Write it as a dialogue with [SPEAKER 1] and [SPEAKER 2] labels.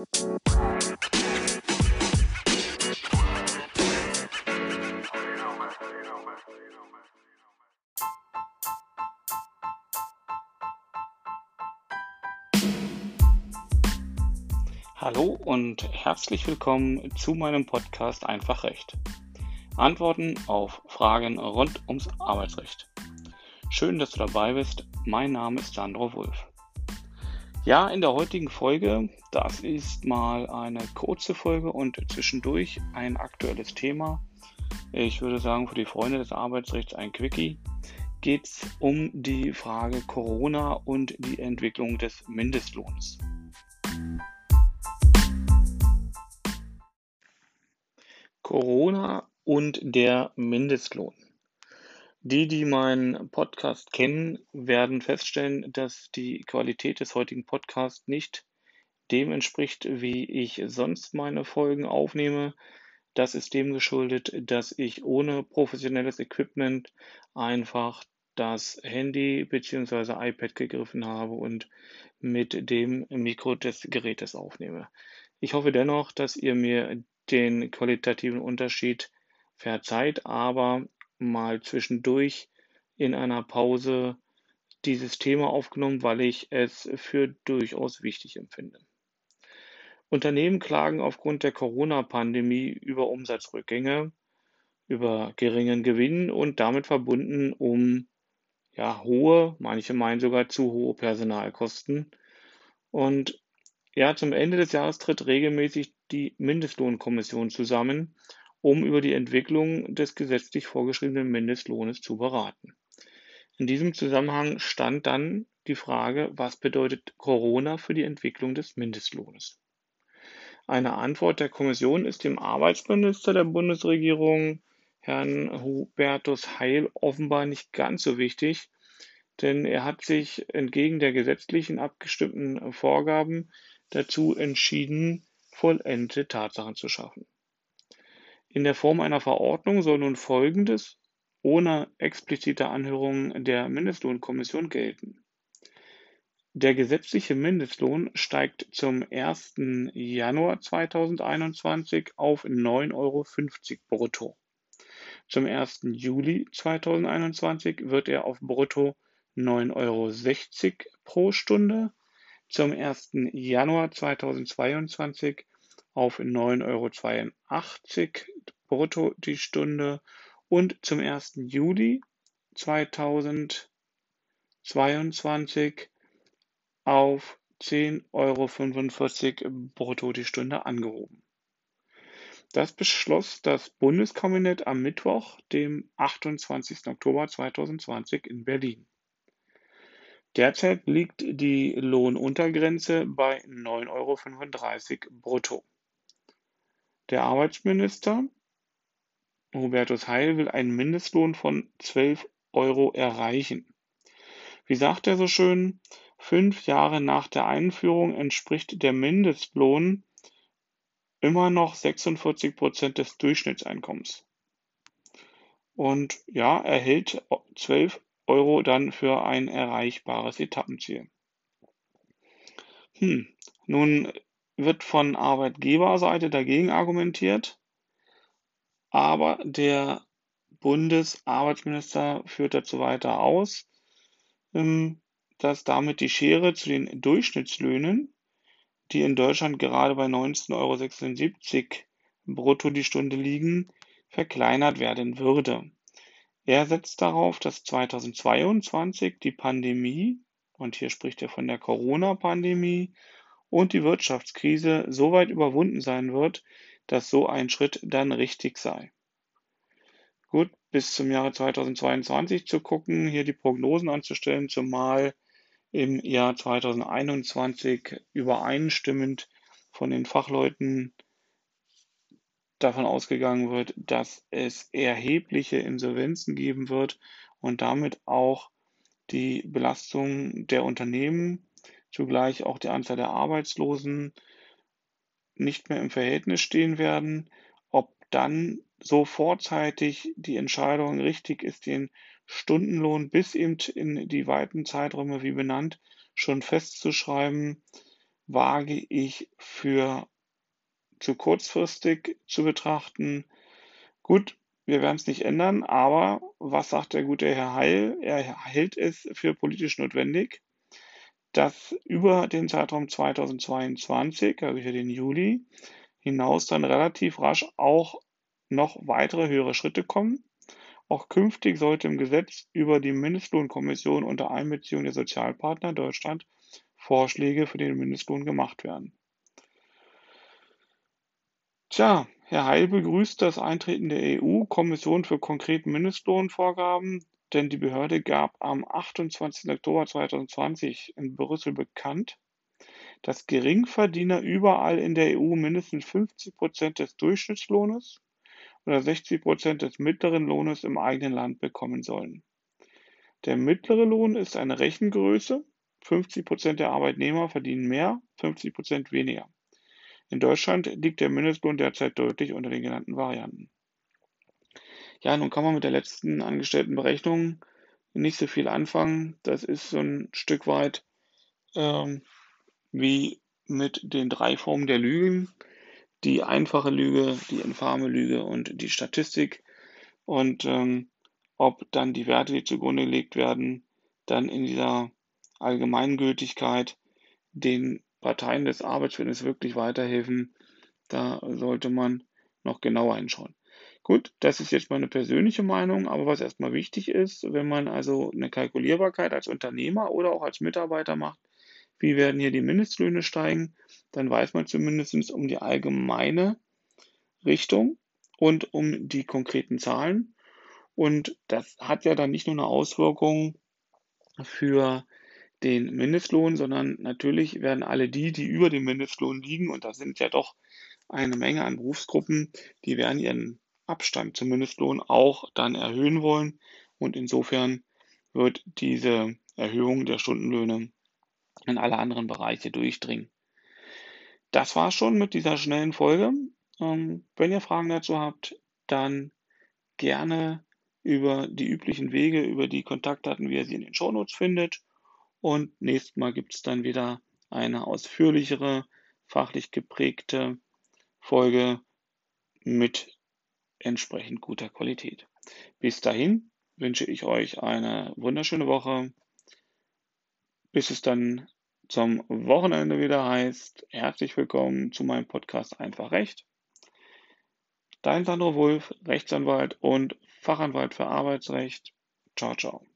[SPEAKER 1] Hallo und herzlich willkommen zu meinem Podcast Einfach Recht. Antworten auf Fragen rund ums Arbeitsrecht. Schön, dass du dabei bist. Mein Name ist Sandro Wulff. Ja, in der heutigen Folge, das ist mal eine kurze Folge und zwischendurch ein aktuelles Thema. Ich würde sagen, für die Freunde des Arbeitsrechts ein Quickie geht es um die Frage Corona und die Entwicklung des Mindestlohns. Corona und der Mindestlohn. Die, die meinen Podcast kennen, werden feststellen, dass die Qualität des heutigen Podcasts nicht dem entspricht, wie ich sonst meine Folgen aufnehme. Das ist dem geschuldet, dass ich ohne professionelles Equipment einfach das Handy bzw. iPad gegriffen habe und mit dem Mikro des Gerätes aufnehme. Ich hoffe dennoch, dass ihr mir den qualitativen Unterschied verzeiht, aber mal zwischendurch in einer Pause dieses Thema aufgenommen, weil ich es für durchaus wichtig empfinde. Unternehmen klagen aufgrund der Corona-Pandemie über Umsatzrückgänge, über geringen Gewinn und damit verbunden um ja, hohe, manche meinen sogar zu hohe Personalkosten. Und ja, zum Ende des Jahres tritt regelmäßig die Mindestlohnkommission zusammen, um über die Entwicklung des gesetzlich vorgeschriebenen Mindestlohnes zu beraten. In diesem Zusammenhang stand dann die Frage, was bedeutet Corona für die Entwicklung des Mindestlohnes? Eine Antwort der Kommission ist dem Arbeitsminister der Bundesregierung, Herrn Hubertus Heil, offenbar nicht ganz so wichtig, denn er hat sich entgegen der gesetzlichen abgestimmten Vorgaben dazu entschieden, vollendete Tatsachen zu schaffen. In der Form einer Verordnung soll nun Folgendes ohne explizite Anhörung der Mindestlohnkommission gelten. Der gesetzliche Mindestlohn steigt zum 1. Januar 2021 auf 9,50 Euro brutto. Zum 1. Juli 2021 wird er auf brutto 9,60 Euro pro Stunde, zum 1. Januar 2022 auf 9,82 Euro brutto die Stunde und zum 1. Juli 2022 auf 10,45 Euro brutto die Stunde angehoben. Das beschloss das Bundeskabinett am Mittwoch, dem 28. Oktober 2020 in Berlin. Derzeit liegt die Lohnuntergrenze bei 9,35 Euro brutto. Der Arbeitsminister Hubertus Heil will einen Mindestlohn von 12 Euro erreichen. Wie sagt er so schön, fünf Jahre nach der Einführung entspricht der Mindestlohn immer noch 46 Prozent des Durchschnittseinkommens. Und ja, er hält 12 Euro dann für ein erreichbares Etappenziel. Hm, nun wird von Arbeitgeberseite dagegen argumentiert, aber der Bundesarbeitsminister führt dazu weiter aus, ähm, dass damit die Schere zu den Durchschnittslöhnen, die in Deutschland gerade bei 19,76 Euro brutto die Stunde liegen, verkleinert werden würde. Er setzt darauf, dass 2022 die Pandemie, und hier spricht er von der Corona-Pandemie, und die Wirtschaftskrise so weit überwunden sein wird, dass so ein Schritt dann richtig sei. Gut, bis zum Jahre 2022 zu gucken, hier die Prognosen anzustellen, zumal im Jahr 2021 übereinstimmend von den Fachleuten davon ausgegangen wird, dass es erhebliche Insolvenzen geben wird und damit auch die Belastung der Unternehmen zugleich auch die Anzahl der Arbeitslosen nicht mehr im Verhältnis stehen werden, ob dann so vorzeitig die Entscheidung richtig ist, den Stundenlohn bis eben in die weiten Zeiträume wie benannt schon festzuschreiben, wage ich für zu kurzfristig zu betrachten. Gut, wir werden es nicht ändern, aber was sagt der gute Herr Heil? Er hält es für politisch notwendig, dass über den Zeitraum 2022, also hier den Juli, hinaus dann relativ rasch auch noch weitere höhere Schritte kommen. Auch künftig sollte im Gesetz über die Mindestlohnkommission unter Einbeziehung der Sozialpartner Deutschland Vorschläge für den Mindestlohn gemacht werden. Tja, Herr Heil begrüßt das Eintreten der EU-Kommission für konkrete Mindestlohnvorgaben, denn die Behörde gab am 28. Oktober 2020 in Brüssel bekannt, dass Geringverdiener überall in der EU mindestens 50 Prozent des Durchschnittslohnes oder 60 Prozent des mittleren Lohnes im eigenen Land bekommen sollen. Der mittlere Lohn ist eine Rechengröße. 50 Prozent der Arbeitnehmer verdienen mehr, 50 Prozent weniger. In Deutschland liegt der Mindestlohn derzeit deutlich unter den genannten Varianten. Ja, nun kann man mit der letzten angestellten Berechnung nicht so viel anfangen. Das ist so ein Stück weit ähm, wie mit den drei Formen der Lügen. Die einfache Lüge, die infame Lüge und die Statistik. Und ähm, ob dann die Werte, die zugrunde gelegt werden, dann in dieser Allgemeingültigkeit den Parteien des Arbeitsverhältnisses wirklich weiterhelfen, da sollte man noch genauer hinschauen. Gut, das ist jetzt meine persönliche Meinung, aber was erstmal wichtig ist, wenn man also eine Kalkulierbarkeit als Unternehmer oder auch als Mitarbeiter macht, wie werden hier die Mindestlöhne steigen, dann weiß man zumindest um die allgemeine Richtung und um die konkreten Zahlen. Und das hat ja dann nicht nur eine Auswirkung für den Mindestlohn, sondern natürlich werden alle die, die über dem Mindestlohn liegen, und das sind ja doch eine Menge an Berufsgruppen, die werden ihren Abstand zum Mindestlohn auch dann erhöhen wollen. Und insofern wird diese Erhöhung der Stundenlöhne in alle anderen Bereiche durchdringen. Das war schon mit dieser schnellen Folge. Ähm, wenn ihr Fragen dazu habt, dann gerne über die üblichen Wege, über die Kontaktdaten, wie ihr sie in den Shownotes findet. Und nächstes Mal gibt es dann wieder eine ausführlichere, fachlich geprägte Folge mit entsprechend guter Qualität. Bis dahin wünsche ich euch eine wunderschöne Woche. Bis es dann zum Wochenende wieder heißt, herzlich willkommen zu meinem Podcast Einfach Recht. Dein Sandro Wulf, Rechtsanwalt und Fachanwalt für Arbeitsrecht. Ciao, ciao.